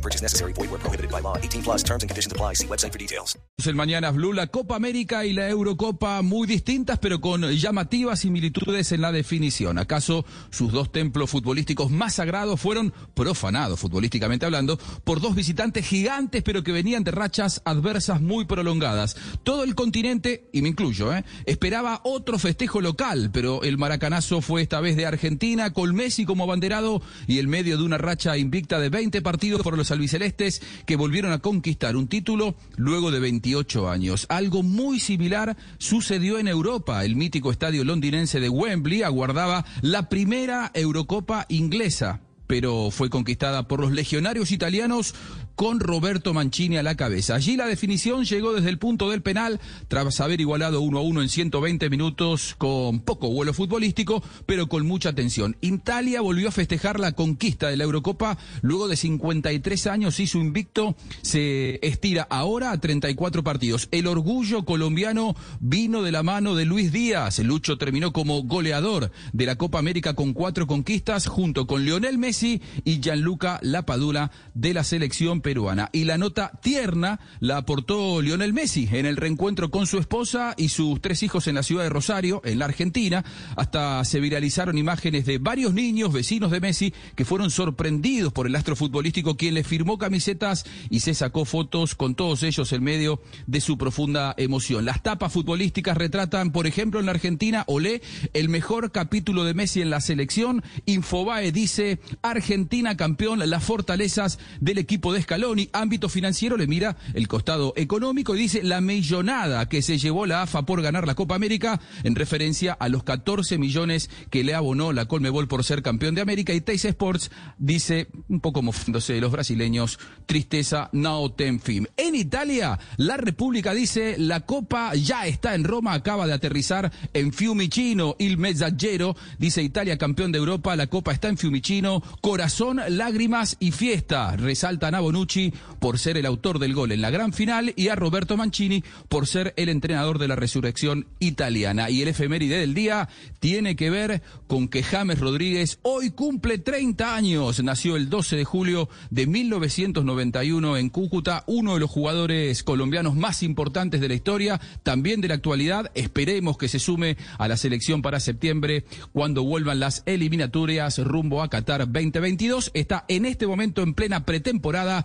Purchase necessary. Void prohibited by law. 18 plus terms and conditions apply. See website for details. El Mañana Blue, la Copa América y la Eurocopa muy distintas, pero con llamativas similitudes en la definición. ¿Acaso sus dos templos futbolísticos más sagrados fueron profanados, futbolísticamente hablando, por dos visitantes gigantes, pero que venían de rachas adversas muy prolongadas? Todo el continente, y me incluyo, ¿eh? esperaba otro festejo local, pero el maracanazo fue esta vez de Argentina, con Messi como abanderado y el medio de una racha invicta de 20 partidos por los albicelestes que volvieron a conquistar un título luego de 28 años. Algo muy similar sucedió en Europa. El mítico estadio londinense de Wembley aguardaba la primera Eurocopa inglesa pero fue conquistada por los legionarios italianos con Roberto Mancini a la cabeza. Allí la definición llegó desde el punto del penal, tras haber igualado 1 a 1 en 120 minutos con poco vuelo futbolístico, pero con mucha tensión. Italia volvió a festejar la conquista de la Eurocopa luego de 53 años y su invicto se estira ahora a 34 partidos. El orgullo colombiano vino de la mano de Luis Díaz. Lucho terminó como goleador de la Copa América con cuatro conquistas junto con Lionel Messi y Gianluca Lapadula de la selección peruana. Y la nota tierna la aportó Lionel Messi en el reencuentro con su esposa y sus tres hijos en la ciudad de Rosario, en la Argentina. Hasta se viralizaron imágenes de varios niños vecinos de Messi que fueron sorprendidos por el astro futbolístico quien le firmó camisetas y se sacó fotos con todos ellos en medio de su profunda emoción. Las tapas futbolísticas retratan, por ejemplo, en la Argentina, Olé, el mejor capítulo de Messi en la selección. Infobae dice Argentina campeón, las fortalezas del equipo de Scaloni. Ámbito financiero le mira el costado económico y dice la millonada que se llevó la AFA por ganar la Copa América en referencia a los 14 millones que le abonó la Colmebol por ser campeón de América. Y Teis Sports dice, un poco mofándose de los brasileños, tristeza no ten fin. En Italia, la República dice la Copa ya está en Roma, acaba de aterrizar en Fiumicino. Il Messaggero dice Italia campeón de Europa, la Copa está en Fiumicino. Corazón, lágrimas y fiesta. Resaltan a por ser el autor del gol en la gran final y a Roberto Mancini por ser el entrenador de la resurrección italiana. Y el efeméride del día tiene que ver con que James Rodríguez hoy cumple 30 años. Nació el 12 de julio de 1991 en Cúcuta, uno de los jugadores colombianos más importantes de la historia, también de la actualidad. Esperemos que se sume a la selección para septiembre cuando vuelvan las eliminatorias rumbo a Qatar 2022. Está en este momento en plena pretemporada